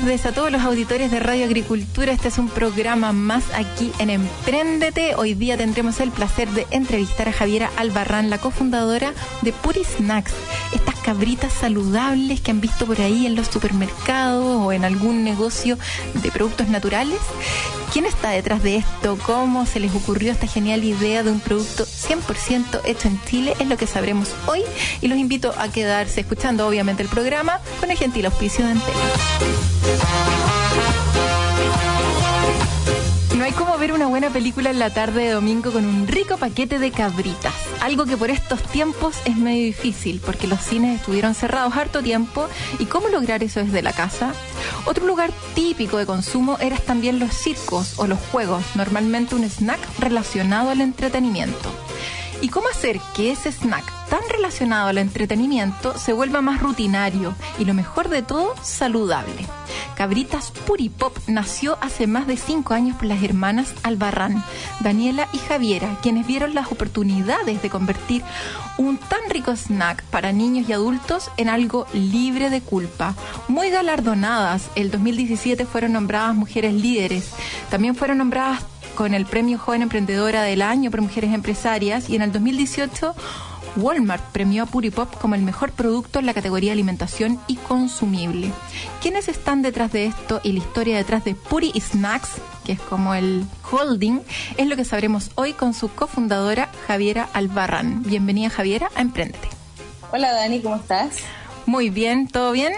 Tardes a todos los auditores de Radio Agricultura. Este es un programa más aquí en Empréndete. Hoy día tendremos el placer de entrevistar a Javiera Albarrán, la cofundadora de Puri Snacks. Cabritas saludables que han visto por ahí en los supermercados o en algún negocio de productos naturales. ¿Quién está detrás de esto? ¿Cómo se les ocurrió esta genial idea de un producto 100% hecho en Chile? Es lo que sabremos hoy y los invito a quedarse escuchando obviamente el programa con el gentil auspicio de Entel. Hay como ver una buena película en la tarde de domingo con un rico paquete de cabritas. Algo que por estos tiempos es medio difícil porque los cines estuvieron cerrados harto tiempo. ¿Y cómo lograr eso desde la casa? Otro lugar típico de consumo eran también los circos o los juegos, normalmente un snack relacionado al entretenimiento. ¿Y cómo hacer que ese snack tan relacionado al entretenimiento se vuelva más rutinario y lo mejor de todo, saludable? Cabritas Puripop nació hace más de cinco años por las hermanas Albarrán, Daniela y Javiera, quienes vieron las oportunidades de convertir un tan rico snack para niños y adultos en algo libre de culpa. Muy galardonadas, el 2017 fueron nombradas mujeres líderes, también fueron nombradas con el Premio Joven Emprendedora del Año por Mujeres Empresarias y en el 2018 Walmart premió a Puripop como el mejor producto en la categoría alimentación y consumible. ¿Quiénes están detrás de esto y la historia detrás de Puri Snacks, que es como el holding, es lo que sabremos hoy con su cofundadora Javiera Albarrán. Bienvenida Javiera a Emprendete. Hola Dani, ¿cómo estás? Muy bien, ¿todo bien?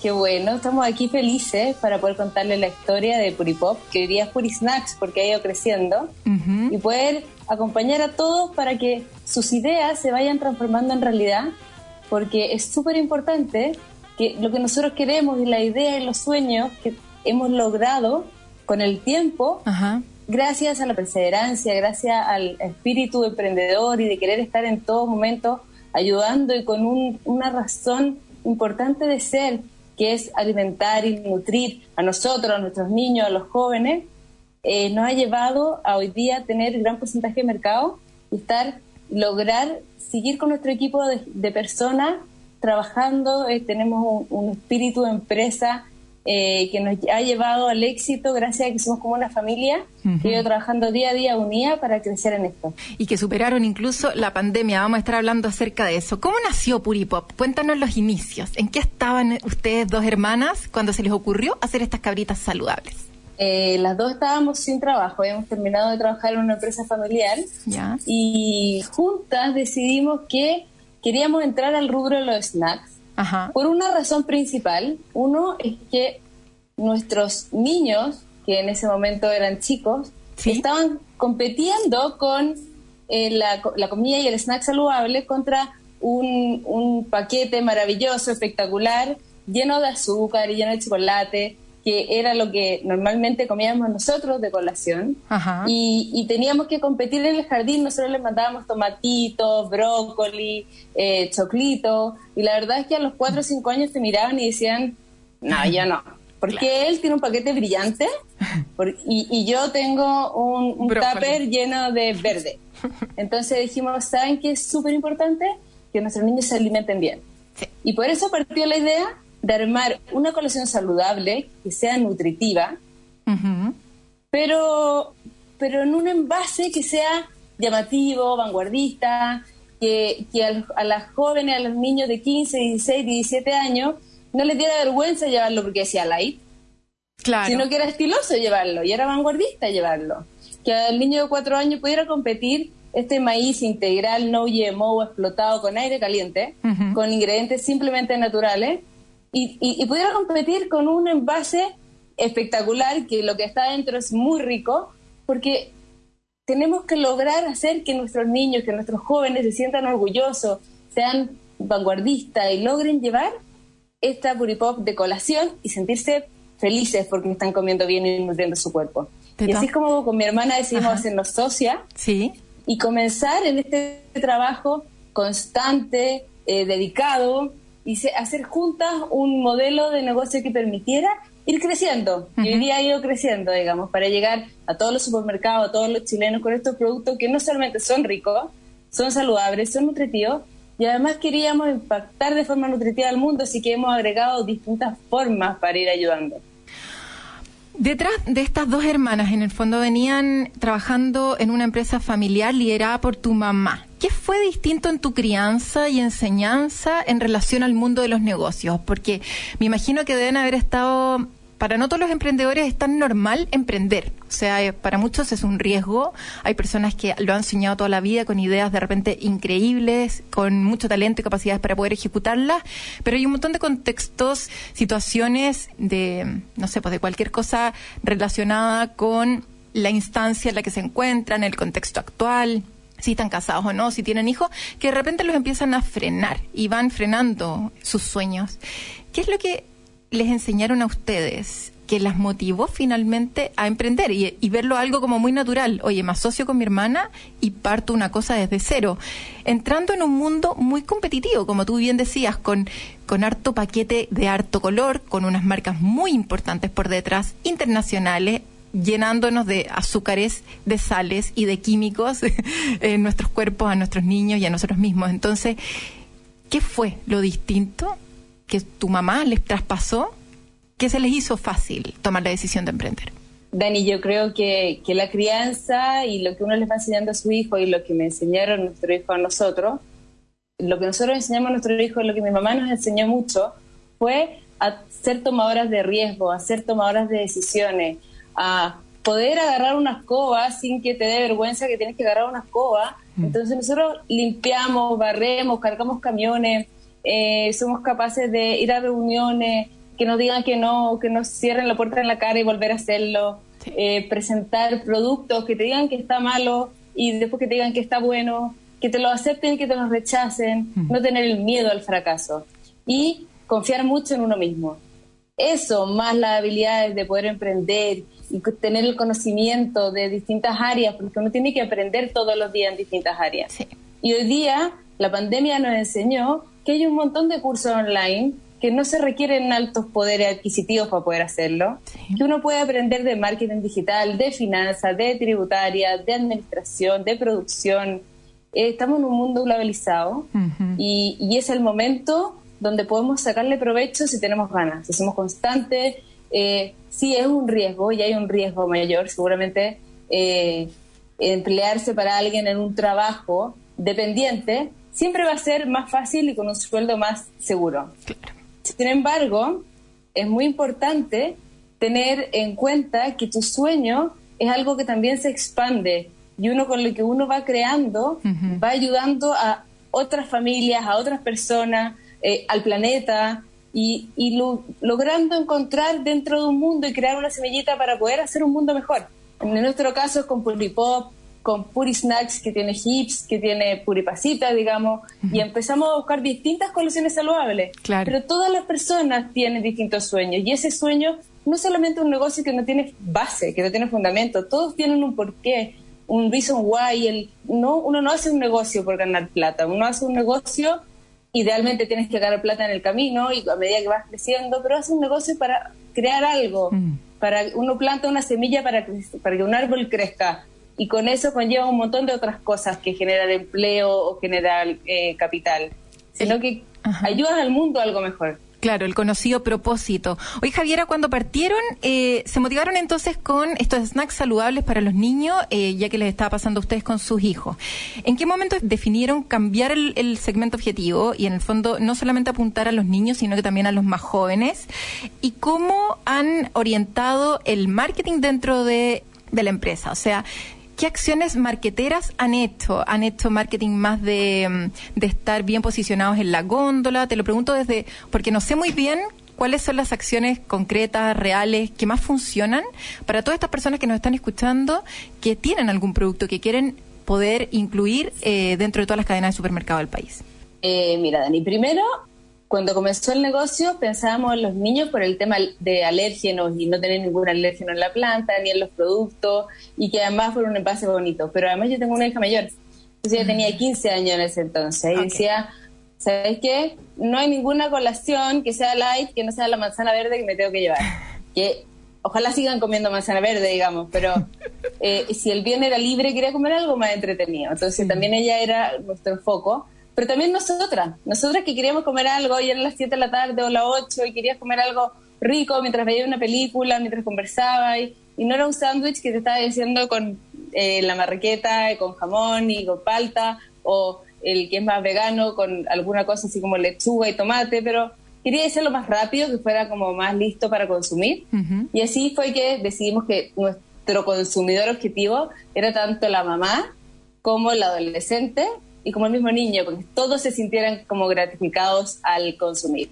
Qué bueno, estamos aquí felices para poder contarles la historia de Puripop, que hoy día es Puri Snacks porque ha ido creciendo, y poder acompañar a todos para que sus ideas se vayan transformando en realidad, porque es súper importante que lo que nosotros queremos y la idea y los sueños que hemos logrado con el tiempo, gracias a la perseverancia, gracias al espíritu emprendedor y de querer estar en todo momento ayudando y con una razón importante de ser, que es alimentar y nutrir a nosotros, a nuestros niños, a los jóvenes, eh, nos ha llevado a hoy día tener gran porcentaje de mercado y estar, lograr seguir con nuestro equipo de, personas trabajando. Eh, tenemos un, espíritu de empresa eh, que nos ha llevado al éxito gracias a que somos como una familia que ha ido trabajando día a día unida para crecer en esto. Y que superaron incluso la pandemia. Vamos a estar hablando acerca de eso. ¿Cómo nació Puripop? Cuéntanos los inicios. ¿En qué estaban ustedes dos hermanas cuando se les ocurrió hacer estas cabritas saludables? Eh, las dos estábamos sin trabajo, habíamos terminado de trabajar en una empresa familiar y juntas decidimos que queríamos entrar al rubro de los snacks por una razón principal. Uno es que nuestros niños, que en ese momento eran chicos, estaban compitiendo con eh, la, comida y el snack saludable contra un, un paquete maravilloso, espectacular, lleno de azúcar y lleno de chocolate, que era lo que normalmente comíamos nosotros de colación, Y, teníamos que competir en el jardín, nosotros les mandábamos tomatitos, brócoli, eh, choclito, y la verdad es que a los cuatro o cinco años te miraban y decían, no, yo no, porque él tiene un paquete brillante y, yo tengo un, un tupper lleno de verde. Entonces dijimos, ¿saben qué es súper importante? Que nuestros niños se alimenten bien. Y por eso partió la idea de armar una colección saludable que sea nutritiva, pero, pero en un envase que sea llamativo, vanguardista, que, a, las jóvenes, a los niños de 15, 16, 17 años, no les diera vergüenza llevarlo porque decía light, claro. sino que era estiloso llevarlo y era vanguardista llevarlo. Que al niño de 4 años pudiera competir este maíz integral, no GMO, explotado con aire caliente, con ingredientes simplemente naturales, y, pudiera competir con un envase espectacular, que lo que está dentro es muy rico, porque tenemos que lograr hacer que nuestros niños, que nuestros jóvenes se sientan orgullosos, sean vanguardistas y logren llevar esta puripop de colación y sentirse felices porque están comiendo bien y nutriendo su cuerpo. Y así es como con mi hermana decidimos hacernos socia sí. y comenzar en este trabajo constante, eh, dedicado, y hacer juntas un modelo de negocio que permitiera ir creciendo. Y hoy día ha ido creciendo, digamos, para llegar a todos los supermercados, a todos los chilenos con estos productos que no solamente son ricos, son saludables, son nutritivos, y además queríamos impactar de forma nutritiva al mundo, así que hemos agregado distintas formas para ir ayudando. Detrás de estas dos hermanas, en el fondo venían trabajando en una empresa familiar liderada por tu mamá. ¿Qué fue distinto en tu crianza y enseñanza en relación al mundo de los negocios? Porque me imagino que deben haber estado para no todos los emprendedores es tan normal emprender. O sea, eh, para muchos es un riesgo. Hay personas que lo han soñado toda la vida con ideas de repente increíbles, con mucho talento y capacidades para poder ejecutarlas, pero hay un montón de contextos, situaciones de, no sé, pues de cualquier cosa relacionada con la instancia en la que se encuentran, el contexto actual si están casados o no, si tienen hijos, que de repente los empiezan a frenar y van frenando sus sueños. ¿Qué es lo que les enseñaron a ustedes que las motivó finalmente a emprender y, verlo algo como muy natural. Oye, me asocio con mi hermana y parto una cosa desde cero. Entrando en un mundo muy competitivo, como tú bien decías, con, con harto paquete de harto color, con unas marcas muy importantes por detrás, internacionales, llenándonos de azúcares, de sales y de químicos en nuestros cuerpos, a nuestros niños y a nosotros mismos. Entonces, ¿qué fue lo distinto que tu mamá les traspasó, ¿qué se les hizo fácil tomar la decisión de emprender? Dani, yo creo que, que, la crianza y lo que uno les va enseñando a su hijo y lo que me enseñaron nuestro hijo a nosotros, lo que nosotros enseñamos a nuestro hijo, lo que mi mamá nos enseñó mucho, fue a ser tomadoras de riesgo, a ser tomadoras de decisiones, a poder agarrar una escoba sin que te dé vergüenza que tienes que agarrar una escoba. Mm. Entonces nosotros limpiamos, barremos, cargamos camiones, eh, somos capaces de ir a reuniones, que nos digan que no, que nos cierren la puerta en la cara y volver a hacerlo, eh, presentar productos que te digan que está malo y después que te digan que está bueno, que te lo acepten y que te lo rechacen, mm. no tener el miedo al fracaso y confiar mucho en uno mismo. Eso, más las habilidades de poder emprender y tener el conocimiento de distintas áreas, porque uno tiene que aprender todos los días en distintas áreas. Y hoy día la pandemia nos enseñó que hay un montón de cursos online que no se requieren altos poderes adquisitivos para poder hacerlo, que uno puede aprender de marketing digital, de finanzas, de tributaria, de administración, de producción. Eh, estamos en un mundo globalizado y, es el momento donde podemos sacarle provecho si tenemos ganas, si somos constantes. Eh, sí es un riesgo y hay un riesgo mayor, seguramente eh, emplearse para alguien en un trabajo dependiente siempre va a ser más fácil y con un sueldo más seguro. Sin embargo, es muy importante tener en cuenta que tu sueño es algo que también se expande y uno con lo que uno va creando va ayudando a otras familias, a otras personas, eh, al planeta y, logrando encontrar dentro de un mundo y crear una semillita para poder hacer un mundo mejor. En nuestro caso es con Pulipop, con Puri Snacks, que tiene hips, que tiene Puripasita, digamos, y empezamos a buscar distintas colaciones saludables. Pero todas las personas tienen distintos sueños, y ese sueño no es solamente un negocio que no tiene base, que no tiene fundamento, todos tienen un porqué, un reason why. El, no, uno no hace un negocio por ganar plata, uno hace un negocio, idealmente tienes que ganar plata en el camino y a medida que vas creciendo, pero hace un negocio para crear algo. Mm. Para, uno planta una semilla para, para que un árbol crezca y con eso conlleva un montón de otras cosas que generan empleo o generar eh, capital, sino que ayudan al mundo a algo mejor. Claro, el conocido propósito. Oye, Javiera, cuando partieron, eh, se motivaron entonces con estos snacks saludables para los niños, eh, ya que les estaba pasando a ustedes con sus hijos. ¿En qué momento definieron cambiar el, segmento objetivo y en el fondo no solamente apuntar a los niños, sino que también a los más jóvenes? ¿Y cómo han orientado el marketing dentro de, de la empresa? O sea, ¿Qué acciones marqueteras han hecho? ¿Han hecho marketing más de, mm, de estar bien posicionados en la góndola? Te lo pregunto desde, porque no sé muy bien cuáles son las acciones concretas, reales, que más funcionan para todas estas personas que nos están escuchando, que tienen algún producto que quieren poder incluir eh, dentro de todas las cadenas de supermercado del país. Eh, mira, Dani, primero cuando comenzó el negocio pensábamos en los niños por el tema de alérgenos y no tener ningún alérgeno en la planta ni en los productos y que además fuera un envase bonito. Pero además yo tengo una hija mayor, entonces yo tenía 15 años en ese entonces y decía, ¿sabes qué? No hay ninguna colación que sea light, que no sea la manzana verde que me tengo que llevar. Que ojalá sigan comiendo manzana verde, digamos, pero eh, si el bien era libre quería comer algo más entretenido. Entonces también ella era nuestro foco pero también nosotras, nosotras que queríamos comer algo y eran las 7 de la tarde o las 8 y querías comer algo rico mientras veías una película, mientras conversaba y, no era un sándwich que te estaba diciendo con eh, la marraqueta, con jamón y con palta o el que es más vegano con alguna cosa así como lechuga y tomate, pero quería hacerlo más rápido, que fuera como más listo para consumir. Y así fue que decidimos que nuestro consumidor objetivo era tanto la mamá como el adolescente y como el mismo niño, porque todos se sintieran como gratificados al consumir.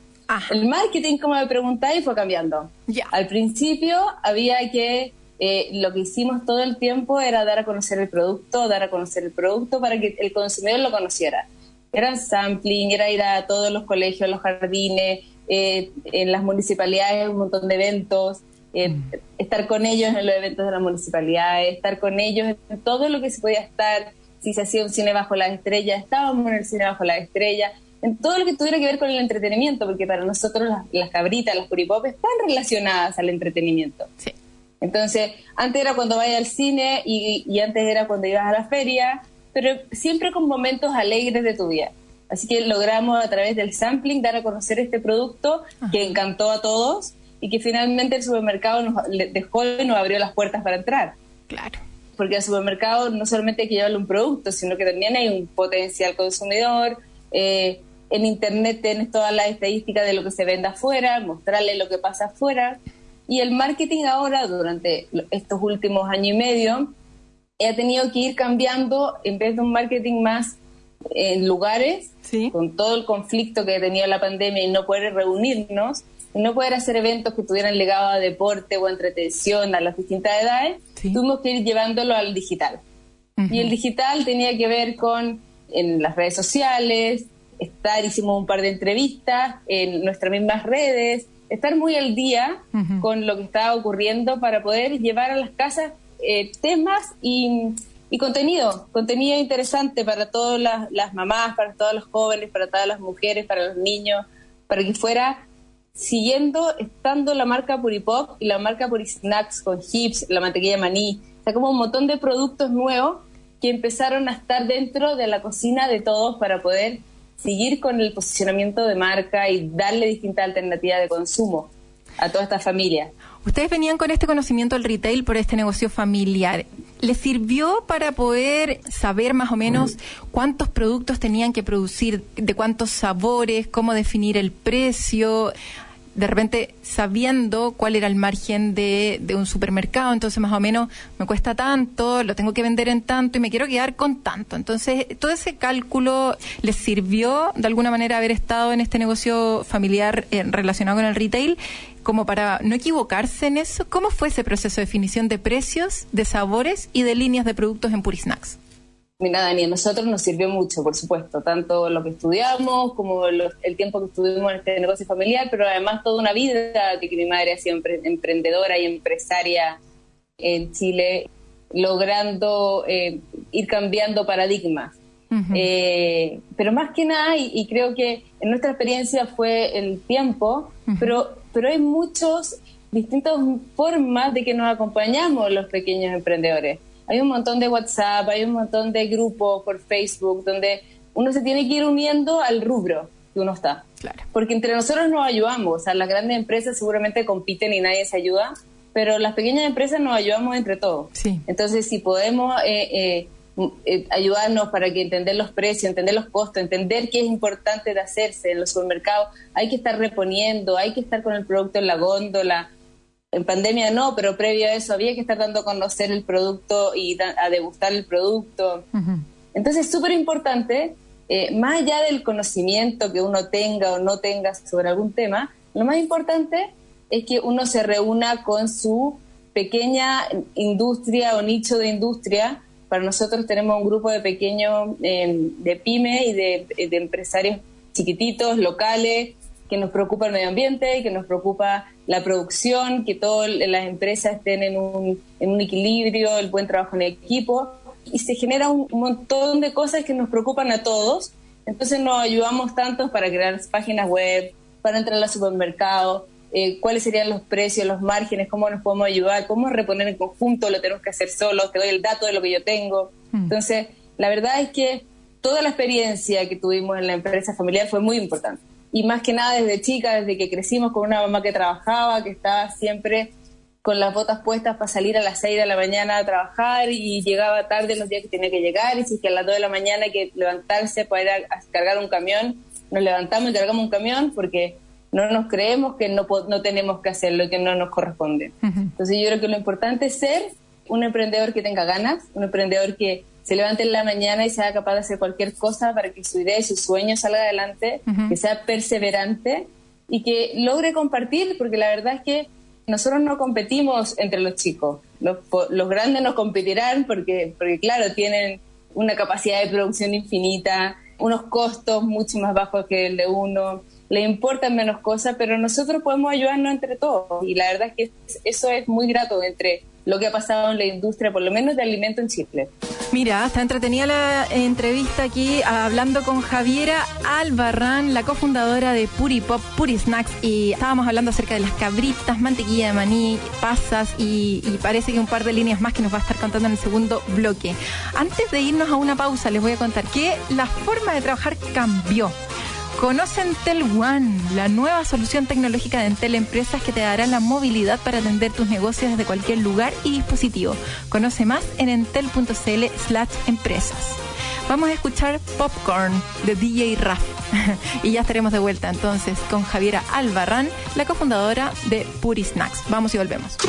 El marketing, como me preguntáis, fue cambiando. Al principio había que, eh, lo que hicimos todo el tiempo era dar a conocer el producto, dar a conocer el producto para que el consumidor lo conociera. Era sampling, era ir a todos los colegios, los jardines, eh, en las municipalidades, un montón de eventos, eh, mm. estar con ellos en los eventos de las municipalidades, estar con ellos en todo lo que se podía estar, si se hacía un cine bajo la estrella, estábamos en el cine bajo la estrella, en todo lo que tuviera que ver con el entretenimiento, porque para nosotros las, cabritas, las puripop están relacionadas al entretenimiento. Sí. Entonces, antes era cuando vayas al cine y, antes era cuando ibas a la feria, pero siempre con momentos alegres de tu vida. Así que logramos a través del sampling dar a conocer este producto que encantó a todos y que finalmente el supermercado nos dejó y nos abrió las puertas para entrar. Claro porque al supermercado no solamente hay que llevarle un producto, sino que también hay un potencial consumidor. Eh, en Internet tienes todas las estadísticas de lo que se vende afuera, mostrarle lo que pasa afuera. Y el marketing ahora, durante estos últimos años y medio, ha tenido que ir cambiando, en vez de un marketing más en lugares, con todo el conflicto que tenía la pandemia y no poder reunirnos, no poder hacer eventos que tuvieran legado a deporte o entretención a las distintas edades, tuvimos que ir llevándolo al digital. Y el digital tenía que ver con en las redes sociales, estar, hicimos un par de entrevistas en nuestras mismas redes, estar muy al día con lo que estaba ocurriendo para poder llevar a las casas eh, temas y, contenido, contenido interesante para todas las, las, mamás, para todos los jóvenes, para todas las mujeres, para los niños, para que fuera siguiendo, estando la marca Puripop y la marca Purisnacks con hips, la mantequilla maní, o sea, como un montón de productos nuevos que empezaron a estar dentro de la cocina de todos para poder seguir con el posicionamiento de marca y darle distintas alternativas de consumo a toda esta familia. Ustedes venían con este conocimiento del retail por este negocio familiar. ¿Les sirvió para poder saber más o menos cuántos productos tenían que producir, de cuántos sabores, cómo definir el precio? De repente sabiendo cuál era el margen de, un supermercado, entonces más o menos me cuesta tanto, lo tengo que vender en tanto y me quiero quedar con tanto. Entonces, todo ese cálculo les sirvió de alguna manera haber estado en este negocio familiar eh, relacionado con el retail, como para no equivocarse en eso. ¿Cómo fue ese proceso de definición de precios, de sabores y de líneas de productos en Purisnacks? Mira, Dani, a nosotros nos sirvió mucho, por supuesto, tanto lo que estudiamos como el tiempo que estuvimos en este negocio familiar, pero además toda una vida que mi madre ha sido emprendedora y empresaria en Chile, logrando eh, ir cambiando paradigmas. Eh, pero más que nada, y, creo que en nuestra experiencia fue el tiempo, pero, pero hay muchas distintas formas de que nos acompañamos los pequeños emprendedores hay un montón de WhatsApp, hay un montón de grupos por Facebook donde uno se tiene que ir uniendo al rubro que uno está. Claro. Porque entre nosotros nos ayudamos, o sea, las grandes empresas seguramente compiten y nadie se ayuda, pero las pequeñas empresas nos ayudamos entre todos. Sí. Entonces, si podemos eh, eh, eh, ayudarnos para que entender los precios, entender los costos, entender qué es importante de hacerse en los supermercados, hay que estar reponiendo, hay que estar con el producto en la góndola, en pandemia no, pero previo a eso había que estar dando a conocer el producto y a degustar el producto. Entonces es súper importante, eh, más allá del conocimiento que uno tenga o no tenga sobre algún tema, lo más importante es que uno se reúna con su pequeña industria o nicho de industria. Para nosotros tenemos un grupo de pequeños, em, de pyme y de, de empresarios chiquititos, locales, que nos preocupa el medio ambiente, que nos preocupa la producción, que todas las empresas estén en un, en un equilibrio, el buen trabajo en equipo. Y se genera un, montón de cosas que nos preocupan a todos. Entonces nos ayudamos tanto para crear páginas web, para entrar al supermercado, eh, cuáles serían los precios, los márgenes, cómo nos podemos ayudar, cómo reponer en conjunto, lo tenemos que hacer solo, te doy el dato de lo que yo tengo. Mm. Entonces, la verdad es que toda la experiencia que tuvimos en la empresa familiar fue muy importante y más que nada desde chica, desde que crecimos con una mamá que trabajaba, que estaba siempre con las botas puestas para salir a las 6 de la mañana a trabajar y llegaba tarde los días que tenía que llegar y si es que a las 2 de la mañana hay que levantarse para ir a, cargar un camión, nos levantamos y cargamos un camión porque no nos creemos que no, no tenemos que hacerlo y que no nos corresponde. Entonces yo creo que lo importante es ser un emprendedor que tenga ganas, un emprendedor que se levante en la mañana y sea capaz de hacer cualquier cosa para que su idea y su sueño salga adelante, que sea perseverante y que logre compartir, porque la verdad es que nosotros no competimos entre los chicos. Los, los grandes nos competirán porque, porque, claro, tienen una capacidad de producción infinita, unos costos mucho más bajos que el de uno, le importan menos cosas, pero nosotros podemos ayudarnos entre todos. Y la verdad es que eso es muy grato entre lo que ha pasado en la industria, por lo menos de alimento en Chile. Mira, está entretenida la entrevista aquí hablando con Javiera Albarrán, la cofundadora de Puri Pop, Puri Snacks, y estábamos hablando acerca de las cabritas, mantequilla de maní, pasas y, y parece que un par de líneas más que nos va a estar contando en el segundo bloque. Antes de irnos a una pausa, les voy a contar que la forma de trabajar cambió. Conoce Entel One, la nueva solución tecnológica de Entel Empresas que te dará la movilidad para atender tus negocios desde cualquier lugar y dispositivo. Conoce más en entel.cl slash empresas. Vamos a escuchar Popcorn de DJ Raf. y ya estaremos de vuelta entonces con Javiera Albarrán, la cofundadora de Puri Snacks. Vamos y volvemos. tu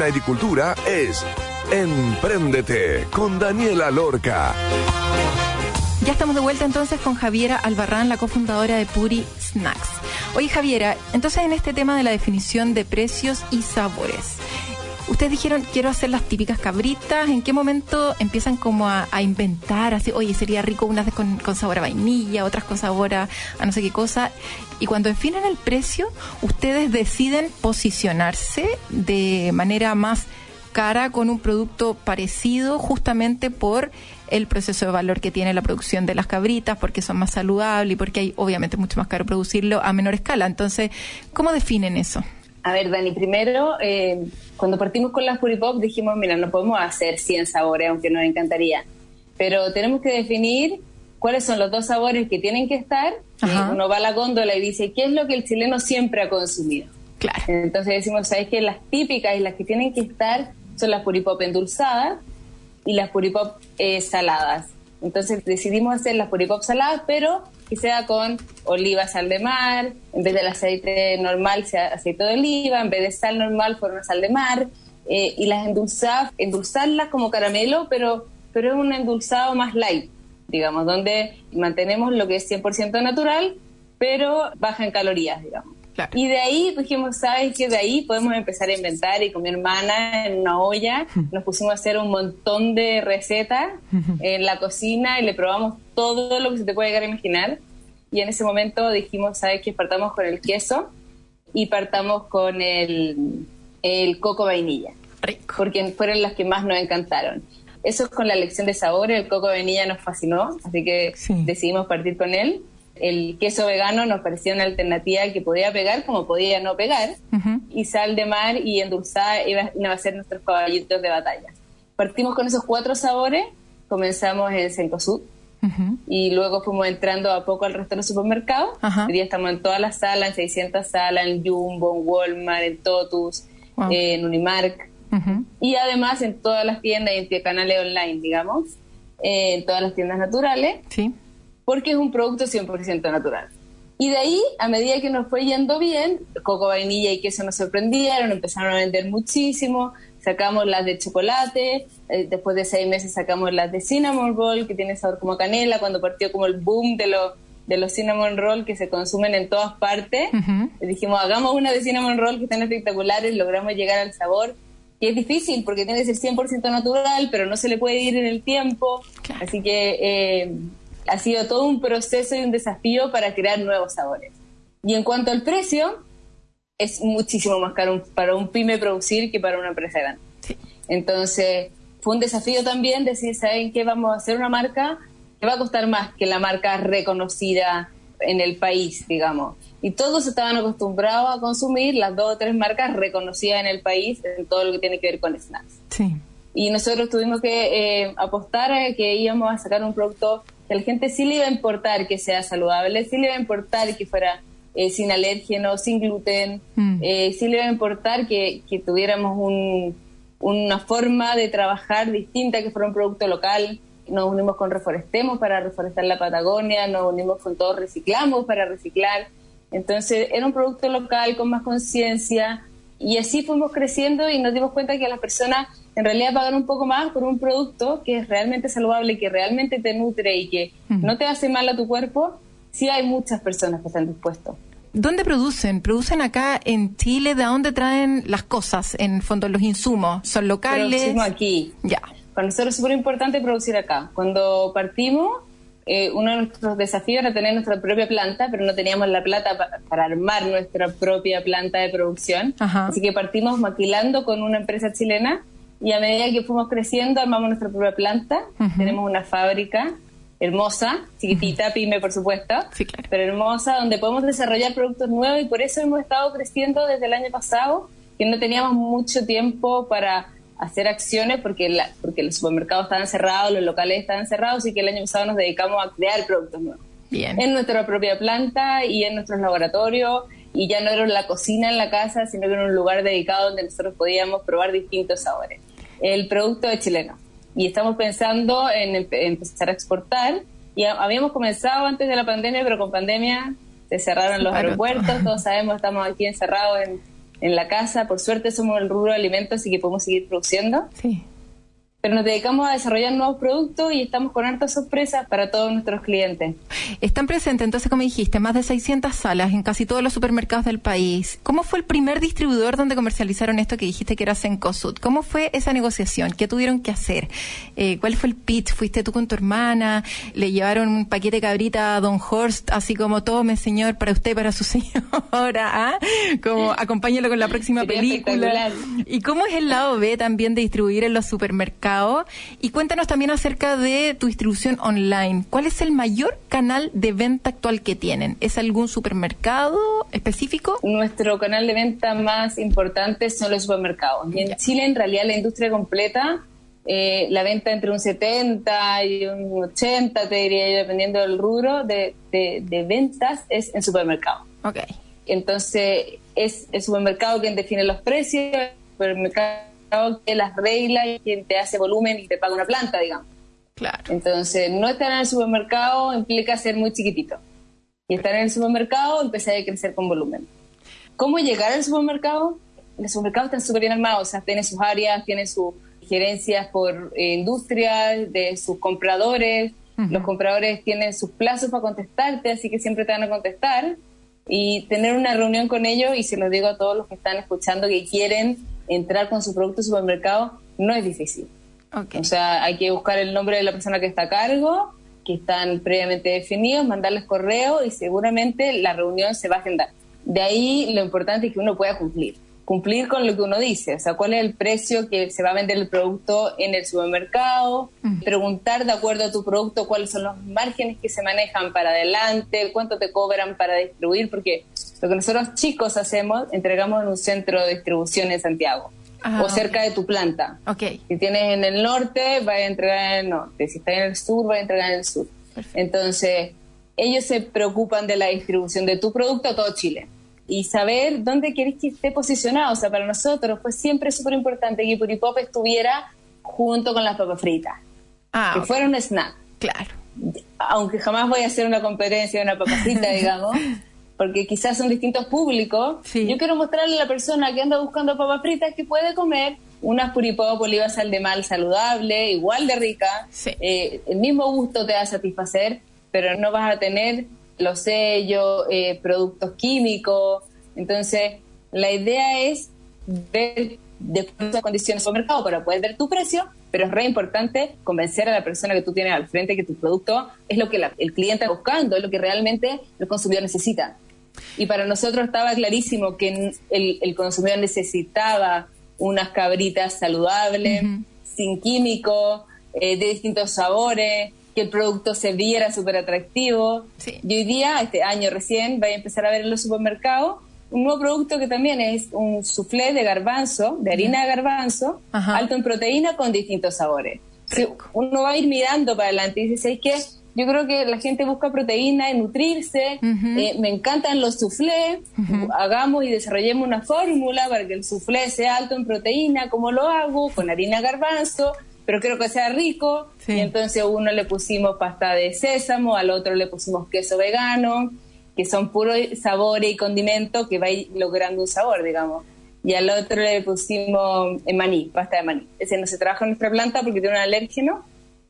en agricultura es Empréndete con Daniela Lorca. Ya estamos de vuelta entonces con Javiera Albarrán, la cofundadora de Puri Snacks. Oye Javiera, entonces en este tema de la definición de precios y sabores, ustedes dijeron quiero hacer las típicas cabritas, ¿en qué momento empiezan como a, inventar así, oye, sería rico unas con, con sabor a vainilla, otras con sabor a, a no sé qué cosa? Y cuando definen el precio, ustedes deciden posicionarse de manera más cara con un producto parecido justamente por el proceso de valor que tiene la producción de las cabritas, porque son más saludables y porque hay obviamente mucho más caro producirlo a menor escala. Entonces, ¿cómo definen eso? A ver, Dani, primero, eh, cuando partimos con las Puripop dijimos, mira, no podemos hacer 100 sabores, aunque nos encantaría, pero tenemos que definir cuáles son los dos sabores que tienen que estar. uno va a la góndola y dice, ¿qué es lo que el chileno siempre ha consumido? Claro. Entonces decimos, ¿sabes qué? Las típicas y las que tienen que estar son las Puripop endulzadas, y las puripop eh, saladas. Entonces decidimos hacer las puripop saladas, pero que sea con oliva, sal de mar, en vez del aceite normal sea aceite de oliva, en vez de sal normal fuera una sal de mar, eh, y las endulzar, endulzarlas como caramelo, pero, pero es un endulzado más light, digamos, donde mantenemos lo que es 100% natural, pero baja en calorías, digamos. Y de ahí dijimos, ¿sabes qué? De ahí podemos empezar a inventar y con mi hermana en una olla nos pusimos a hacer un montón de recetas en la cocina y le probamos todo lo que se te puede llegar a imaginar. Y en ese momento dijimos, ¿sabes qué? Partamos con el queso y partamos con el, el coco vainilla. Porque fueron las que más nos encantaron. Eso es con la lección de sabor, el coco vainilla nos fascinó, así que decidimos partir con él el queso vegano nos parecía una alternativa que podía pegar como podía no pegar, y sal de mar y endulzada iban a ser nuestros caballitos de batalla. Partimos con esos cuatro sabores, comenzamos en Cencosud, y luego fuimos entrando a poco al resto de los supermercados. Hoy día estamos en todas las salas, en 600 salas, en Jumbo, en Walmart, en Totus, en Unimark, y además en todas las tiendas y en canales online, digamos, eh, en todas las tiendas naturales. Sí porque es un producto 100% natural. Y de ahí, a medida que nos fue yendo bien, coco, vainilla y queso nos sorprendieron, empezaron a vender muchísimo, sacamos las de chocolate, eh, después de seis meses sacamos las de cinnamon roll, que tiene sabor como canela, cuando partió como el boom de, los de los cinnamon roll que se consumen en todas partes. Dijimos, hagamos una de cinnamon roll que están espectaculares, logramos llegar al sabor, que es difícil porque tiene que ser 100% natural, pero no se le puede ir en el tiempo. Así que eh, ha sido todo un proceso y un desafío para crear nuevos sabores. Y en cuanto al precio, es muchísimo más caro para un pyme producir que para una empresa grande. Entonces, fue un desafío también decir, ¿saben qué? Vamos a hacer una marca que va a costar más que la marca reconocida en el país, digamos. Y todos estaban acostumbrados a consumir las dos o tres marcas reconocidas en el país en todo lo que tiene que ver con snacks. Sí. Y nosotros tuvimos que eh, apostar a que íbamos a sacar un producto que a la gente sí le iba a importar que sea saludable, sí le iba a importar que fuera eh, sin alérgenos, sin gluten, mm. eh, sí le iba a importar que, tuviéramos una forma de trabajar distinta, que fuera un producto local. Nos unimos con Reforestemos para reforestar la Patagonia, nos unimos con Todos Reciclamos para reciclar. Entonces era un producto local con más conciencia y así fuimos creciendo y nos dimos cuenta que las personas en realidad pagar un poco más por un producto que es realmente saludable, que realmente te nutre y que no te hace mal a tu cuerpo, sí hay muchas personas que están dispuestos. ¿Dónde producen? ¿Producen acá en Chile? ¿De dónde traen las cosas? En fondo, los insumos. ¿Son locales? Producimos aquí. Ya. Para nosotros es súper importante producir acá. Cuando partimos, eh, uno de nuestros desafíos era tener nuestra propia planta, pero no teníamos la plata para armar nuestra propia planta de producción. Así que partimos maquilando con una empresa chilena y a medida que fuimos creciendo armamos nuestra propia planta. Tenemos una fábrica hermosa, chiquitita, pyme por supuesto, pero hermosa, donde podemos desarrollar productos nuevos y por eso hemos estado creciendo desde el año pasado, que no teníamos mucho tiempo para hacer acciones porque, la, porque los supermercados estaban cerrados, los locales estaban cerrados, y que el año pasado nos dedicamos a crear productos nuevos. Bien. En nuestra propia planta y en nuestros laboratorios y ya no era la cocina en la casa, sino que era un lugar dedicado donde nosotros podíamos probar distintos sabores el producto es chileno. Y estamos pensando en empezar a exportar. Y habíamos comenzado antes de la pandemia, pero con pandemia se cerraron los aeropuertos, todos sabemos, estamos aquí encerrados en, en la casa. Por suerte somos el rubro de alimentos, y que podemos seguir produciendo. Sí. Pero nos dedicamos a desarrollar nuevos productos y estamos con hartas sorpresas para todos nuestros clientes. Están presentes, entonces, como dijiste, más de 600 salas en casi todos los supermercados del país. ¿Cómo fue el primer distribuidor donde comercializaron esto que dijiste que era Sencosud? ¿Cómo fue esa negociación? ¿Qué tuvieron que hacer? Eh, ¿Cuál fue el pitch? ¿Fuiste tú con tu hermana? ¿Le llevaron un paquete de cabrita a Don Horst, así como tome, señor, para usted, para su señora? ¿ah? Como acompáñelo con la próxima película. ¿Y cómo es el lado B también de distribuir en los supermercados? Y cuéntanos también acerca de tu distribución online. ¿Cuál es el mayor canal de venta actual que tienen? ¿Es algún supermercado específico? Nuestro canal de venta más importante son los supermercados. Y en Chile, en realidad, la industria completa eh, la venta entre un 70 y un 80, te diría yo, dependiendo del rubro de, de, ventas, es en supermercado. Ok. Entonces, es el supermercado quien define los precios, el supermercado que las reglas y quien te hace volumen y te paga una planta, digamos. Claro. Entonces, no estar en el supermercado implica ser muy chiquitito. Y estar en el supermercado empezar a crecer con volumen. ¿Cómo llegar al supermercado? Los supermercados están súper bien armados, o sea, tienen sus áreas, tienen sus gerencias por eh, industria, de sus compradores. Los compradores tienen sus plazos para contestarte, así que siempre te van a contestar. Y tener una reunión con ellos, y se lo digo a todos los que están escuchando que quieren entrar con su producto al supermercado no es difícil. O sea, hay que buscar el nombre de la persona que está a cargo, que están previamente definidos, mandarles correo y seguramente la reunión se va a agendar. De ahí lo importante es que uno pueda cumplir. Cumplir con lo que uno dice, o sea, cuál es el precio que se va a vender el producto en el supermercado, preguntar de acuerdo a tu producto cuáles son los márgenes que se manejan para adelante, cuánto te cobran para distribuir, porque lo que nosotros chicos hacemos, entregamos en un centro de distribución en Santiago o cerca de tu planta. Okay. Si tienes en el norte, va a entregar en el norte. Si estás en el sur, va a entregar en el sur. Entonces, ellos se preocupan de la distribución de tu producto a todo Chile. Y saber dónde quieres que esté posicionado. O sea, para nosotros fue siempre súper importante que Puripop estuviera junto con las papas fritas. Ah, que fuera un snack. Claro. Aunque jamás voy a hacer una competencia de una papa frita, digamos porque quizás son distintos públicos. Yo quiero mostrarle a la persona que anda buscando papas fritas que puede comer unas puripop oliva sal de mal saludable, igual de rica. Eh, el mismo gusto te va a satisfacer, pero no vas a tener los sellos, eh, productos químicos. Entonces, la idea es ver después las condiciones del mercado para poder ver tu precio, pero es re importante convencer a la persona que tú tienes al frente que tu producto es lo que el cliente está buscando, es lo que realmente el consumidor necesita. Y para nosotros estaba clarísimo que el, consumidor necesitaba unas cabritas saludables, sin químicos, eh, de distintos sabores, que el producto se viera súper atractivo. Y hoy día, este año recién, va a empezar a ver en los supermercados un nuevo producto que también es un soufflé de garbanzo, de harina de garbanzo, alto en proteína con distintos sabores. Uno va a ir mirando para adelante y dice, ¿sabes qué? Yo creo que la gente busca proteína y nutrirse. Eh, me encantan los soufflés. Hagamos y desarrollemos una fórmula para que el soufflé sea alto en proteína. ¿Cómo lo hago? Con harina garbanzo, pero quiero que sea rico. Y entonces a uno le pusimos pasta de sésamo, al otro le pusimos queso vegano, que son puros sabores y condimentos que va logrando un sabor, digamos. Y al otro le pusimos eh, maní, pasta de maní. Ese no se trabaja en nuestra planta porque tiene un alérgeno,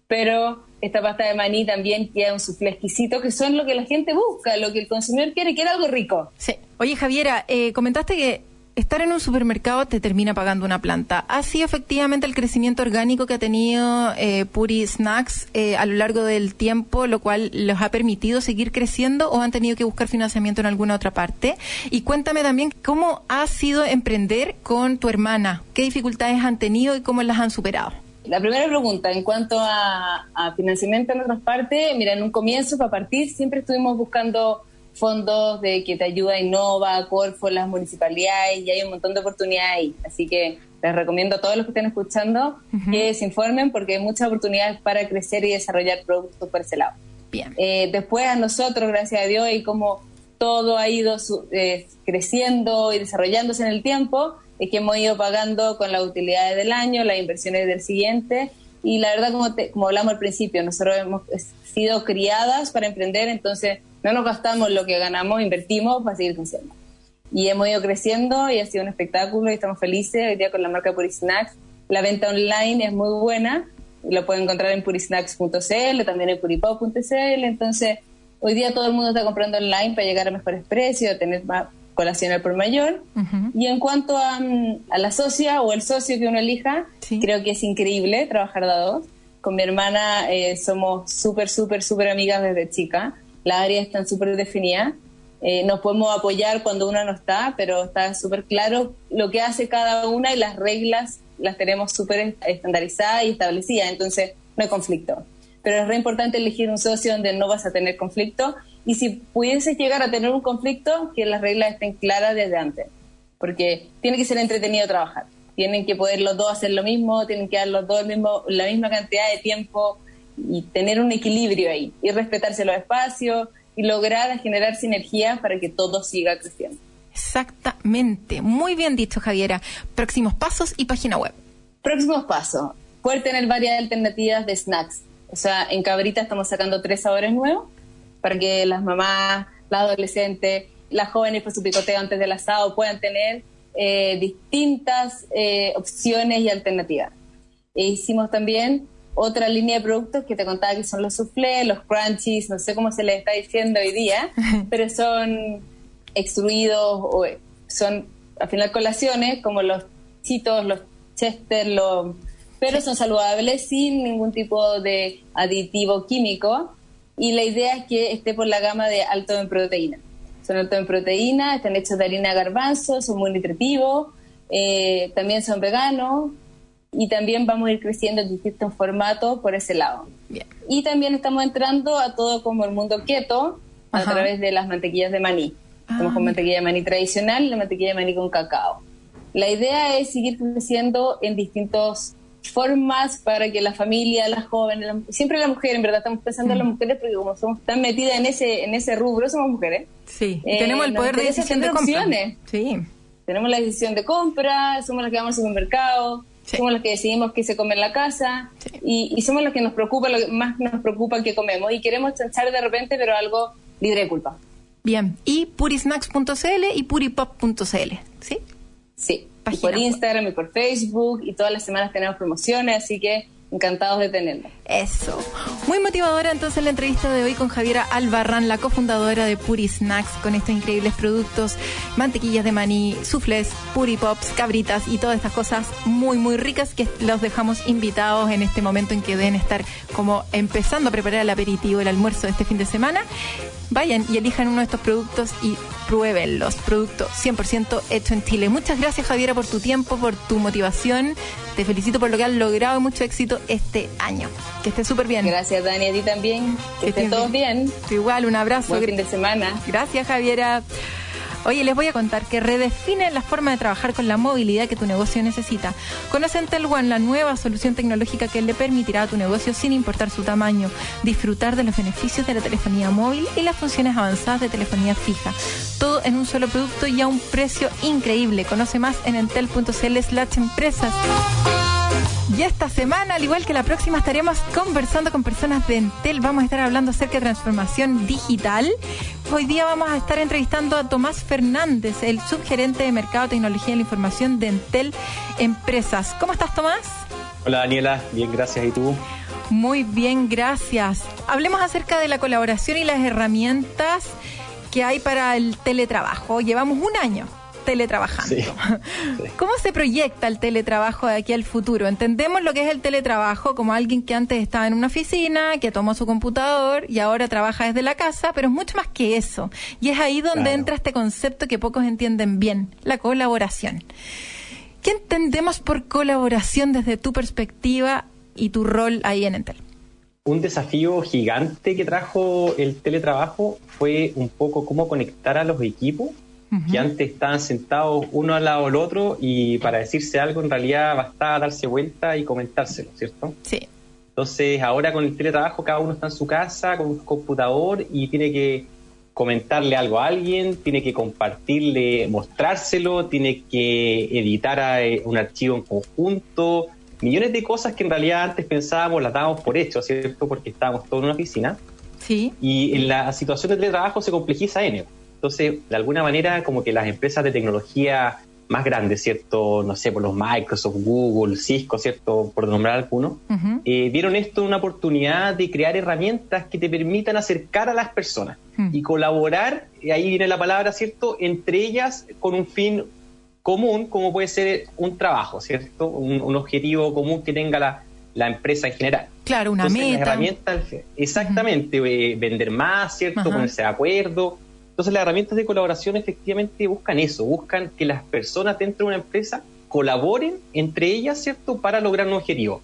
pero esta pasta de maní también queda un soufflé exquisito, que son lo que la gente busca, lo que el consumidor quiere, quiere algo rico. Sí. Oye, Javiera, eh, comentaste que estar en un supermercado te termina pagando una planta. ¿Ha sido efectivamente el crecimiento orgánico que ha tenido eh, Puri Snacks eh, a lo largo del tiempo, lo cual los ha permitido seguir creciendo o han tenido que buscar financiamiento en alguna otra parte? Y cuéntame también cómo ha sido emprender con tu hermana, qué dificultades han tenido y cómo las han superado. La primera pregunta, en cuanto a, financiamiento en otras partes, mira, en un comienzo, para partir, siempre estuvimos buscando fondos de que te ayuda Innova, Corfo, las municipalidades, y hay un montón de oportunidades ahí. Así que les recomiendo a todos los que estén escuchando que se informen porque hay muchas oportunidades para crecer y desarrollar productos por ese lado. Bien. Eh, después a nosotros, gracias a Dios, y como todo ha ido eh, creciendo y desarrollándose en el tiempo, es que hemos ido pagando con las utilidades del año, las inversiones del siguiente. Y la verdad, como, como hablamos al principio, nosotros hemos sido criadas para emprender, entonces no nos gastamos lo que ganamos, invertimos para seguir creciendo. Y hemos ido creciendo y ha sido un espectáculo y estamos felices hoy día con la marca Puri Snacks. La venta online es muy buena, lo pueden encontrar en purisnacks.cl, también en puripop.cl, entonces hoy día todo el mundo está comprando online para llegar a mejores precios, tener más colación al por mayor. Y en cuanto a, la socia o el socio que uno elija, creo que es increíble trabajar de dos. Con mi hermana eh, somos súper, súper, súper amigas desde chica. Las áreas están súper definidas. Eh, nos podemos apoyar cuando una no está, pero está súper claro lo que hace cada una y las reglas las tenemos súper estandarizadas y establecidas, entonces no hay conflicto. Pero es re importante elegir un socio donde no vas a tener conflicto y si pudieses llegar a tener un conflicto, que las reglas estén claras desde antes, porque tiene que ser entretenido trabajar. Tienen que poder los dos hacer lo mismo, tienen que dar los dos el mismo, la misma cantidad de tiempo y tener un equilibrio ahí y respetarse los espacios y lograr generar sinergias para que todo siga creciendo. Exactamente, muy bien dicho Javiera. Próximos pasos y página web. Próximos pasos, poder tener varias alternativas de snacks. O sea, en Cabrita estamos sacando tres sabores nuevos para que las mamás, las adolescentes, las jóvenes por su picoteo antes del asado puedan tener eh, distintas eh, opciones y alternativas. E hicimos también otra línea de productos que te contaba que son los soufflés, los crunchies, no sé cómo se les está diciendo hoy día, pero son extruidos o son al final colaciones como los chitos, los chester, los pero son saludables sin ningún tipo de aditivo químico y la idea es que esté por la gama de alto en proteína. Son alto en proteína, están hechos de harina garbanzo, son muy nutritivos, eh, también son veganos y también vamos a ir creciendo en distintos formatos por ese lado. Y también estamos entrando a todo como el mundo keto a través de las mantequillas de maní. Estamos con ah, mantequilla de maní tradicional y la mantequilla de maní con cacao. La idea es seguir creciendo en distintos formas para que la familia, las jóvenes, siempre la mujer, en verdad estamos pensando en las mujeres porque como somos tan metidas en ese en ese rubro, somos mujeres. Sí, eh, tenemos el poder de decisión de compra. Sí. Tenemos la decisión de compra, somos las que vamos al supermercado, somos las que decidimos qué se come en la casa y, somos los que nos preocupa, lo que más nos preocupa que comemos. Y queremos chanchar de repente, pero algo libre de culpa. Bien, y purisnacks.cl y puripop.cl, ¿sí? Sí. Por Instagram y por Facebook y todas las semanas tenemos promociones, así que encantados de tenerlo. Eso. Muy motivadora entonces la entrevista de hoy con Javiera Albarrán, la cofundadora de Puri Snacks, con estos increíbles productos, mantequillas de maní, sufles, Puri Pops, cabritas y todas estas cosas muy, muy ricas que los dejamos invitados en este momento en que deben estar como empezando a preparar el aperitivo, el almuerzo de este fin de semana vayan y elijan uno de estos productos y pruébenlos. Producto 100% hecho en Chile. Muchas gracias Javiera por tu tiempo, por tu motivación. Te felicito por lo que has logrado y mucho éxito este año. Que estés súper bien. Gracias Dani, a ti también. Que, estén todos bien. Igual, un abrazo. Buen fin de semana. Gracias Javiera. Oye, les voy a contar que redefine la forma de trabajar con la movilidad que tu negocio necesita. Conoce en One la nueva solución tecnológica que le permitirá a tu negocio, sin importar su tamaño, disfrutar de los beneficios de la telefonía móvil y las funciones avanzadas de telefonía fija. Todo en un solo producto y a un precio increíble. Conoce más en entel.cl slash empresas. Y esta semana, al igual que la próxima, estaremos conversando con personas de Entel. Vamos a estar hablando acerca de transformación digital. Hoy día vamos a estar entrevistando a Tomás Fernández, el subgerente de Mercado, Tecnología y la Información de Entel Empresas. ¿Cómo estás, Tomás? Hola, Daniela. Bien, gracias. ¿Y tú? Muy bien, gracias. Hablemos acerca de la colaboración y las herramientas que hay para el teletrabajo. Llevamos un año teletrabajando. ¿Cómo se proyecta el teletrabajo de aquí al futuro? Entendemos lo que es el teletrabajo como alguien que antes estaba en una oficina, que tomó su computador y ahora trabaja desde la casa, pero es mucho más que eso. Y es ahí donde entra este concepto que pocos entienden bien, la colaboración. ¿Qué entendemos por colaboración desde tu perspectiva y tu rol ahí en Entel? Un desafío gigante que trajo el teletrabajo fue un poco cómo conectar a los equipos que antes estaban sentados uno al lado del otro y para decirse algo en realidad bastaba darse vuelta y comentárselo, ¿cierto? Sí. Entonces ahora con el teletrabajo cada uno está en su casa con un computador y tiene que comentarle algo a alguien, tiene que compartirle, mostrárselo, tiene que editar eh, un archivo en conjunto, millones de cosas que en realidad antes pensábamos las dábamos por hecho, ¿cierto? Porque estábamos todos en una oficina. Sí. Y en la situación de teletrabajo se complejiza N. Entonces, de alguna manera, como que las empresas de tecnología más grandes, ¿cierto? No sé, por los Microsoft, Google, Cisco, ¿cierto? Por nombrar algunos, eh, vieron esto una oportunidad de crear herramientas que te permitan acercar a las personas y colaborar, y ahí viene la palabra, ¿cierto? Entre ellas con un fin común, como puede ser un trabajo, ¿cierto? Un, objetivo común que tenga la, la, empresa en general. Claro, una meta. herramientas, exactamente, eh, vender más, ¿cierto? Ponerse de acuerdo entonces las herramientas de colaboración efectivamente buscan eso, buscan que las personas dentro de una empresa colaboren entre ellas, ¿cierto?, para lograr un objetivo.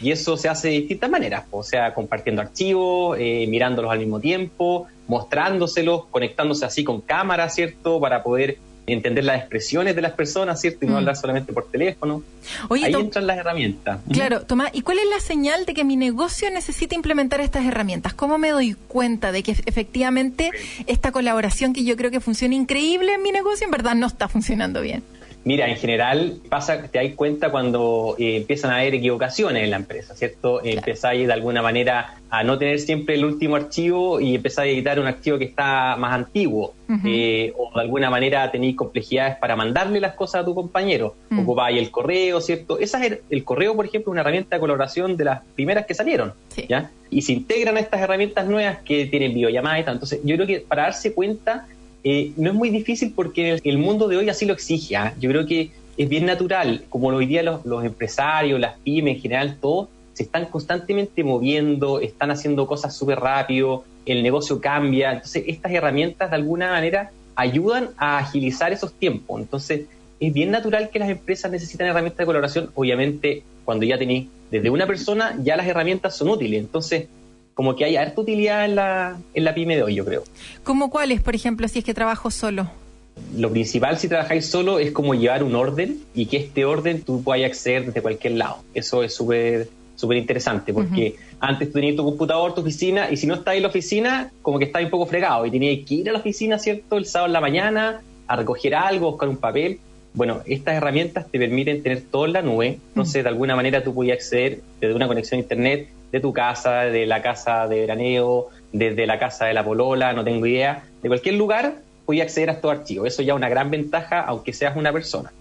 Y eso se hace de distintas maneras, o sea, compartiendo archivos, eh, mirándolos al mismo tiempo, mostrándoselos, conectándose así con cámara, ¿cierto?, para poder entender las expresiones de las personas, ¿cierto? Y no mm. hablar solamente por teléfono. Ahí entran las herramientas. Claro, Tomás, ¿y cuál es la señal de que mi negocio necesita implementar estas herramientas? ¿Cómo me doy cuenta de que efectivamente esta colaboración que yo creo que funciona increíble en mi negocio en verdad no está funcionando bien? Mira, en general pasa, te das cuenta cuando eh, empiezan a haber equivocaciones en la empresa, ¿cierto? Empezáis de alguna manera a no tener siempre el último archivo y empezáis a editar un archivo que está más antiguo. Eh, o de alguna manera tenéis complejidades para mandarle las cosas a tu compañero. Mm. Ocupáis el correo, ¿cierto? Esa es el, correo, por ejemplo, una herramienta de colaboración de las primeras que salieron, ¿ya? Y se integran a estas herramientas nuevas que tienen videollamadas y tal. Entonces, yo creo que para darse cuenta eh, no es muy difícil porque el, mundo de hoy así lo exige. ¿ah? Yo creo que es bien natural, como hoy día los, empresarios, las pymes en general, todos se están constantemente moviendo, están haciendo cosas súper rápido, el negocio cambia. Entonces, estas herramientas de alguna manera ayudan a agilizar esos tiempos. Entonces, es bien natural que las empresas necesitan herramientas de colaboración. Obviamente, cuando ya tenéis desde una persona, ya las herramientas son útiles. Entonces, como que hay harta utilidad en la, en la pyme de hoy, yo creo. ¿Cómo cuáles, por ejemplo, si es que trabajo solo? Lo principal si trabajáis solo es como llevar un orden y que este orden tú puedas acceder desde cualquier lado. Eso es súper súper interesante porque antes tú tenías tu computador, tu oficina y si no estás en la oficina, como que estás un poco fregado y tenías que ir a la oficina, ¿cierto? El sábado en la mañana a recoger algo, buscar un papel. Bueno, estas herramientas te permiten tener todo en la nube, entonces de alguna manera tú puedes acceder desde una conexión a internet de tu casa, de la casa de veraneo, desde la casa de la polola, no tengo idea, de cualquier lugar voy acceder a estos archivos. Eso ya es una gran ventaja, aunque seas una persona.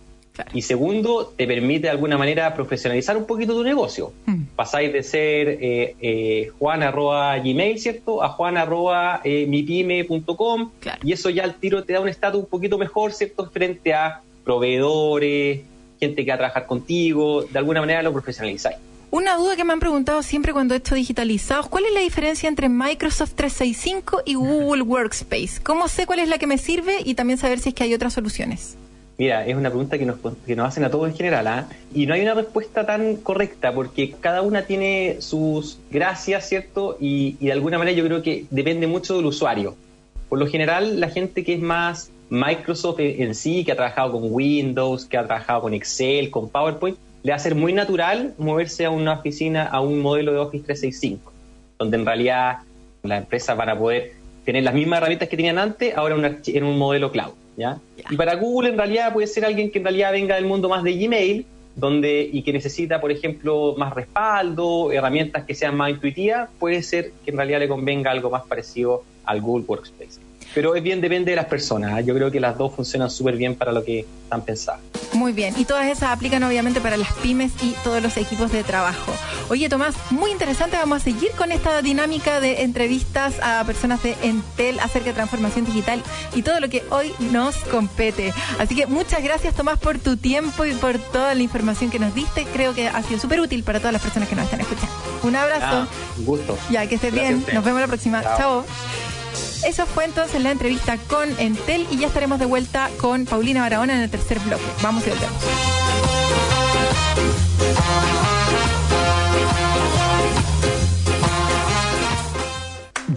Y segundo, te permite de alguna manera profesionalizar un poquito tu negocio. Mm. Pasáis de ser eh, eh, juan gmail, ¿cierto? A juan arroba eh, mipyme.com. Y eso ya al tiro te da un estatus un poquito mejor, ¿cierto? Frente a proveedores, gente que va a trabajar contigo. De alguna manera lo profesionalizáis. Una duda que me han preguntado siempre cuando he hecho digitalizados, ¿cuál es la diferencia entre Microsoft 365 y Google Workspace? ¿Cómo sé cuál es la que me sirve y también saber si es que hay otras soluciones? Mira, es una pregunta que nos, que nos hacen a todos en general, ¿ah? y no hay una respuesta tan correcta porque cada una tiene sus gracias, ¿cierto? Y, y de alguna manera yo creo que depende mucho del usuario. Por lo general, la gente que es más Microsoft en sí, que ha trabajado con Windows, que ha trabajado con Excel, con PowerPoint, le va a ser muy natural moverse a una oficina, a un modelo de Office 365, donde en realidad las empresas van a poder tener las mismas herramientas que tenían antes, ahora en un modelo cloud. ¿ya? Y para Google en realidad puede ser alguien que en realidad venga del mundo más de Gmail, donde y que necesita, por ejemplo, más respaldo, herramientas que sean más intuitivas, puede ser que en realidad le convenga algo más parecido al Google Workspace. Pero es bien, depende de las personas. ¿eh? Yo creo que las dos funcionan súper bien para lo que están pensadas. Muy bien. Y todas esas aplican obviamente para las pymes y todos los equipos de trabajo. Oye, Tomás, muy interesante. Vamos a seguir con esta dinámica de entrevistas a personas de Entel acerca de transformación digital y todo lo que hoy nos compete. Así que muchas gracias, Tomás, por tu tiempo y por toda la información que nos diste. Creo que ha sido súper útil para todas las personas que nos están escuchando. Un abrazo. Ah, un gusto. Ya, que estés bien. Nos vemos la próxima. Chao. Eso fue entonces la entrevista con Entel y ya estaremos de vuelta con Paulina Barahona en el tercer bloque. Vamos y volvemos.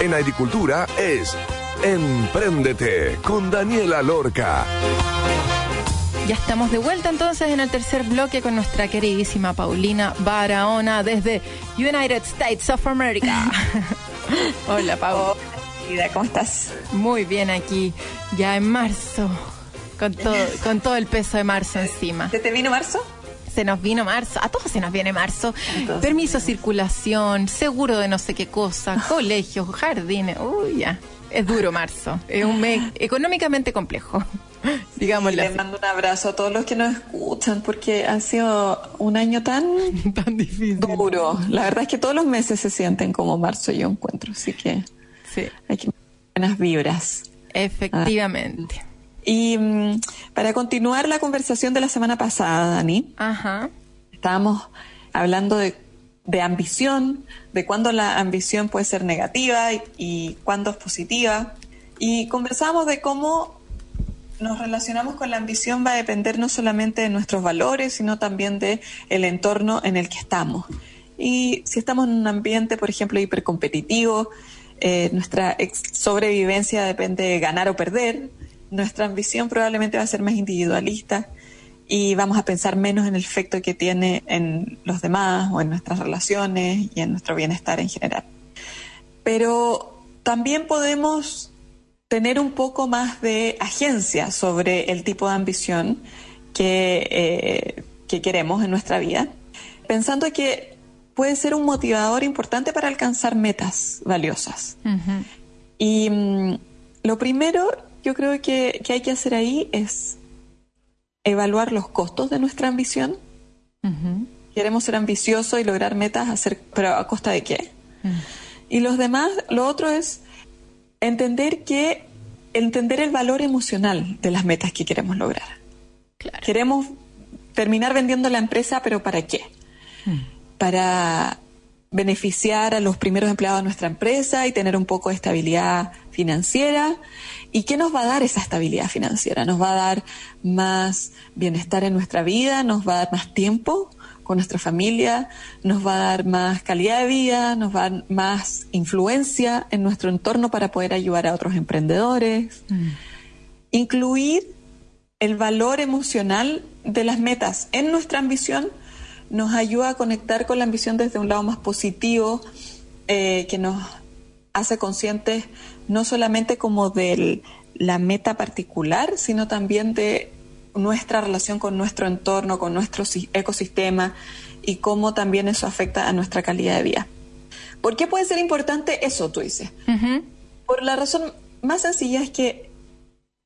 En agricultura es Empréndete con Daniela Lorca. Ya estamos de vuelta entonces en el tercer bloque con nuestra queridísima Paulina Barahona desde United States of America. Hola, Pau. Hola, ¿cómo estás? Muy bien aquí, ya en marzo, con todo, con todo el peso de marzo encima. ¿Se te vino marzo? Se nos vino marzo, a todos se nos viene marzo. Permiso circulación, seguro de no sé qué cosa, colegios, jardines, uy, ya. Es duro marzo, es un mes económicamente complejo. Digámosle. les mando un abrazo a todos los que nos escuchan porque ha sido un año tan, tan difícil. Duro. La verdad es que todos los meses se sienten como marzo yo encuentro, así que sí. hay que buenas vibras. Efectivamente. Y mm, para continuar la conversación de la semana pasada, Dani, Ajá. estábamos hablando de, de, ambición, de cuándo la ambición puede ser negativa y, y cuándo es positiva. Y conversamos de cómo nos relacionamos con la ambición va a depender no solamente de nuestros valores, sino también de el entorno en el que estamos. Y si estamos en un ambiente, por ejemplo, hipercompetitivo, eh, nuestra sobrevivencia depende de ganar o perder, nuestra ambición probablemente va a ser más individualista y vamos a pensar menos en el efecto que tiene en los demás o en nuestras relaciones y en nuestro bienestar en general. Pero también podemos tener un poco más de agencia sobre el tipo de ambición que, eh, que queremos en nuestra vida, pensando que puede ser un motivador importante para alcanzar metas valiosas. Y mm, lo primero yo creo que, que, hay que hacer ahí es evaluar los costos de nuestra ambición. Queremos ser ambiciosos y lograr metas, hacer, pero a costa de qué. Y los demás, lo otro es entender que entender el valor emocional de las metas que queremos lograr. Queremos terminar vendiendo la empresa, pero ¿para qué? Hmm. Para beneficiar a los primeros empleados de nuestra empresa y tener un poco de estabilidad financiera. ¿Y qué nos va a dar esa estabilidad financiera? Nos va a dar más bienestar en nuestra vida, nos va a dar más tiempo con nuestra familia, nos va a dar más calidad de vida, nos va a dar más influencia en nuestro entorno para poder ayudar a otros emprendedores. Mm. Incluir el valor emocional de las metas en nuestra ambición nos ayuda a conectar con la ambición desde un lado más positivo, eh, que nos hace conscientes no solamente como de la meta particular, sino también de nuestra relación con nuestro entorno, con nuestro ecosistema y cómo también eso afecta a nuestra calidad de vida. ¿Por qué puede ser importante eso, tú dices? Por la razón más sencilla es que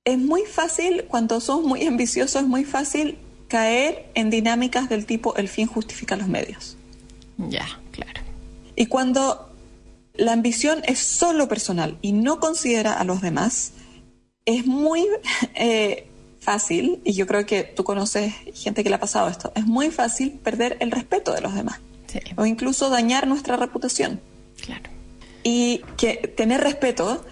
es muy fácil, cuando somos muy ambiciosos, es muy fácil caer en dinámicas del tipo el fin justifica los medios. Ya, claro. Y cuando la ambición es solo personal y no considera a los demás, es muy eh, fácil, y yo creo que tú conoces gente que le ha pasado esto, es muy fácil perder el respeto de los demás. O incluso dañar nuestra reputación. Claro. Y que tener respeto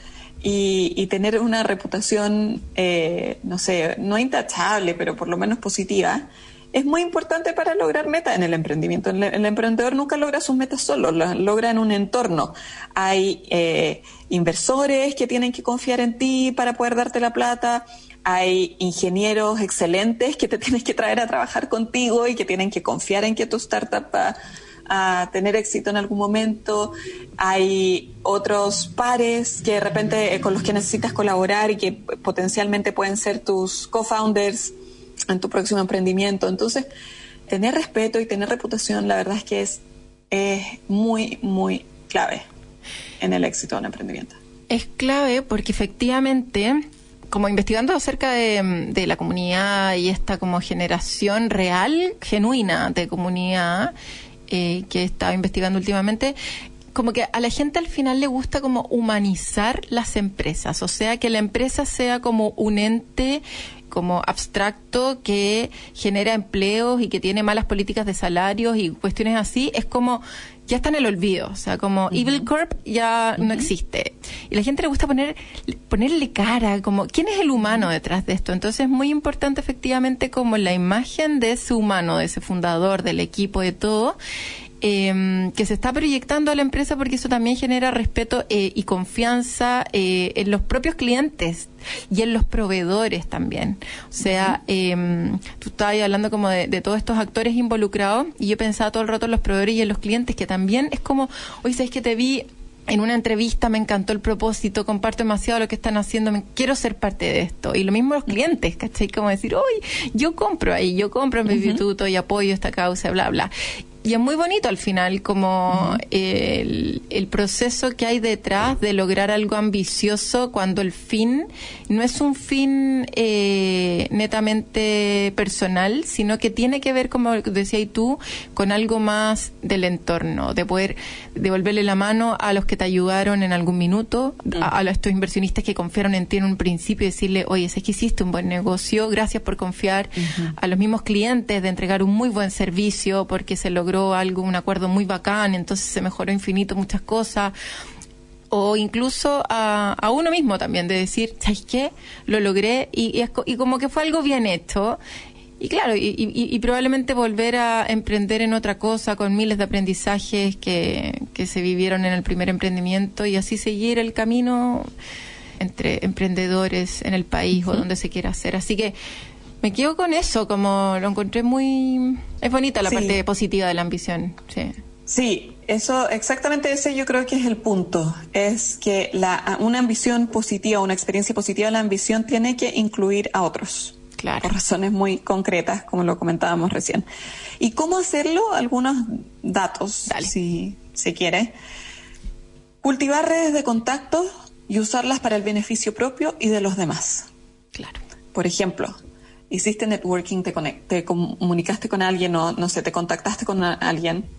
y, tener una reputación, eh, no sé, no intachable, pero por lo menos positiva, es muy importante para lograr metas en el emprendimiento. El, emprendedor nunca logra sus metas solo, las logra en un entorno. Hay eh, inversores que tienen que confiar en ti para poder darte la plata, hay ingenieros excelentes que te tienes que traer a trabajar contigo y que tienen que confiar en que tu startup va a tener éxito en algún momento. Hay otros pares que de repente eh, con los que necesitas colaborar y que potencialmente pueden ser tus co-founders en tu próximo emprendimiento. Entonces, tener respeto y tener reputación, la verdad es que es, es muy, muy clave en el éxito de un emprendimiento. Es clave porque efectivamente como investigando acerca de, la comunidad y esta como generación real, genuina de comunidad eh, que he estado investigando últimamente, como que a la gente al final le gusta como humanizar las empresas, o sea, que la empresa sea como un ente como abstracto que genera empleos y que tiene malas políticas de salarios y cuestiones así, es como ya está en el olvido, o sea, como Evil Corp ya no existe. Y la gente le gusta poner ponerle cara, como quién es el humano detrás de esto. Entonces es muy importante efectivamente como la imagen de ese humano, de ese fundador, del equipo, de todo, em, que se está proyectando a la empresa porque eso también genera respeto eh, y confianza eh, en los propios clientes y en los proveedores también. O sea, em, tú estabas hablando como de, de, todos estos actores involucrados y yo pensaba todo el rato en los proveedores y en los clientes que también es como, oye, ¿sabes que te vi en una entrevista me encantó el propósito, comparto demasiado lo que están haciendo, me, quiero ser parte de esto. Y lo mismo los clientes, ¿cachai? Como decir, uy, yo compro ahí, yo compro en mi instituto y apoyo esta causa, bla, bla y es muy bonito al final como el, el, proceso que hay detrás de lograr algo ambicioso cuando el fin no es un fin eh, netamente personal, sino que tiene que ver, como decías tú, con algo más del entorno, de poder devolverle la mano a los que te ayudaron en algún minuto, a, a, estos inversionistas que confiaron en ti en un principio y decirle, oye, es que hiciste un buen negocio, gracias por confiar, a los mismos clientes de entregar un muy buen servicio porque se logró algo, un acuerdo muy bacán, entonces se mejoró infinito muchas cosas o incluso a, uno mismo también, de decir, ¿sabes qué? Lo logré y, y, como que fue algo bien hecho. Y claro, y, y, probablemente volver a emprender en otra cosa con miles de aprendizajes que, que se vivieron en el primer emprendimiento y así seguir el camino entre emprendedores en el país o donde se quiera hacer. Así que me quedo con eso, como lo encontré muy... Es bonita la parte positiva de la ambición, sí. Sí, eso exactamente ese yo creo que es el punto. Es que la, una ambición positiva, una experiencia positiva de la ambición tiene que incluir a otros. Claro. Por razones muy concretas, como lo comentábamos recién. ¿Y cómo hacerlo? Algunos datos, si se quiere. Cultivar redes de contacto y usarlas para el beneficio propio y de los demás. Claro. Por ejemplo, hiciste networking, te, te comunicaste con alguien o no sé, te contactaste con alguien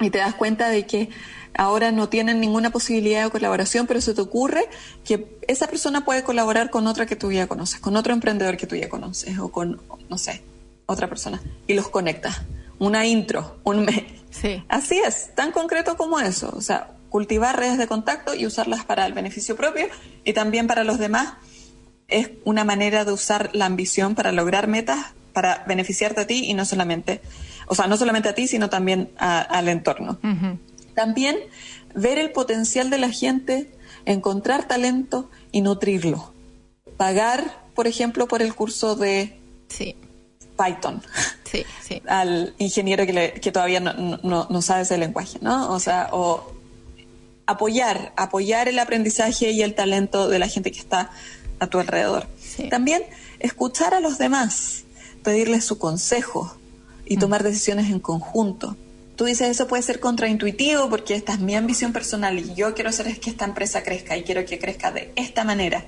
y te das cuenta de que ahora no tienen ninguna posibilidad de colaboración, pero se te ocurre que esa persona puede colaborar con otra que tú ya conoces, con otro emprendedor que tú ya conoces o con, no sé, otra persona y los conectas. Una intro, un. Sí. Así es, tan concreto como eso. O sea, cultivar redes de contacto y usarlas para el beneficio propio y también para los demás es una manera de usar la ambición para lograr metas, para beneficiarte a ti y no solamente, o sea, no solamente a ti, sino también al entorno. También ver el potencial de la gente, encontrar talento y nutrirlo. Pagar, por ejemplo, por el curso de Python. Al ingeniero que, todavía no, no, sabe ese lenguaje, ¿no? O sea, o apoyar, apoyar el aprendizaje y el talento de la gente que está a tu alrededor. También escuchar a los demás, pedirles su consejo y mm. tomar decisiones en conjunto. Tú dices, eso puede ser contraintuitivo porque esta es mi ambición personal y yo quiero hacer es que esta empresa crezca y quiero que crezca de esta manera.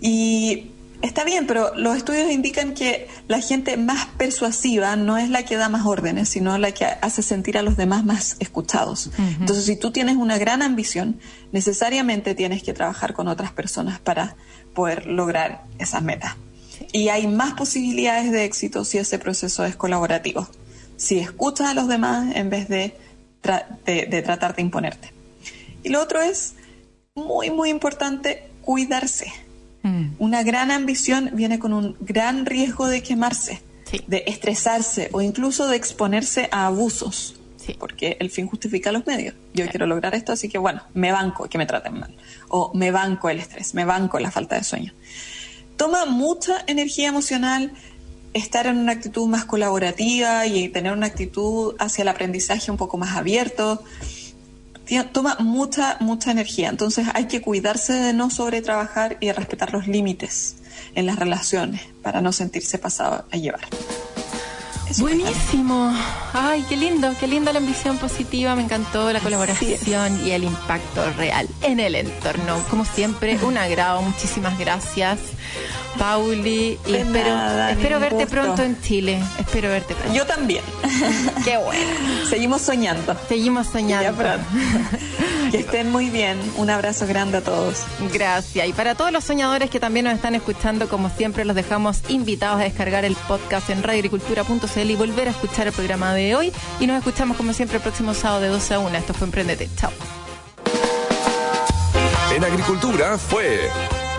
Y está bien, pero los estudios indican que la gente más persuasiva no es la que da más órdenes, sino la que hace sentir a los demás más escuchados. Entonces, si tú tienes una gran ambición, necesariamente tienes que trabajar con otras personas para poder lograr esas metas. Y hay más posibilidades de éxito si ese proceso es colaborativo, si escuchas a los demás en vez de, de tratar de imponerte. Y lo otro es muy, muy importante, cuidarse Mm. Una gran ambición viene con un gran riesgo de quemarse, de estresarse o incluso de exponerse a abusos. Porque el fin justifica los medios. Yo quiero lograr esto, así que bueno, me banco que me traten mal. O me banco el estrés, me banco la falta de sueño. Toma mucha energía emocional estar en una actitud más colaborativa y tener una actitud hacia el aprendizaje un poco más abierto toma mucha, mucha energía. Entonces hay que cuidarse de no sobretrabajar y de respetar los límites en las relaciones para no sentirse pasado a llevar. Buenísimo. Ay, qué lindo, qué linda la ambición positiva. Me encantó la colaboración y el impacto real en el entorno. Como siempre, un agrado. Muchísimas gracias. Pauli, y espero, espero verte pronto en Chile. Espero verte pronto. Yo también. Qué bueno. Seguimos soñando. Seguimos soñando. que estén muy bien. Un abrazo grande a todos. Gracias. Y para todos los soñadores que también nos están escuchando, como siempre, los dejamos invitados a descargar el podcast en y volver a escuchar el programa de hoy. Y nos escuchamos, como siempre, el próximo sábado de 12 a 1. Esto fue Emprendete. Chao. En Agricultura fue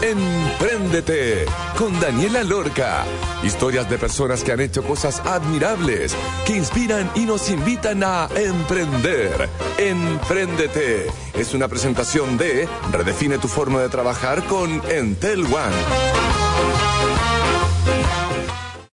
Empréndete con Daniela Lorca. Historias de personas que han hecho cosas admirables, que inspiran y nos invitan a emprender. Empréndete es una presentación de Redefine tu forma de trabajar con Entel One.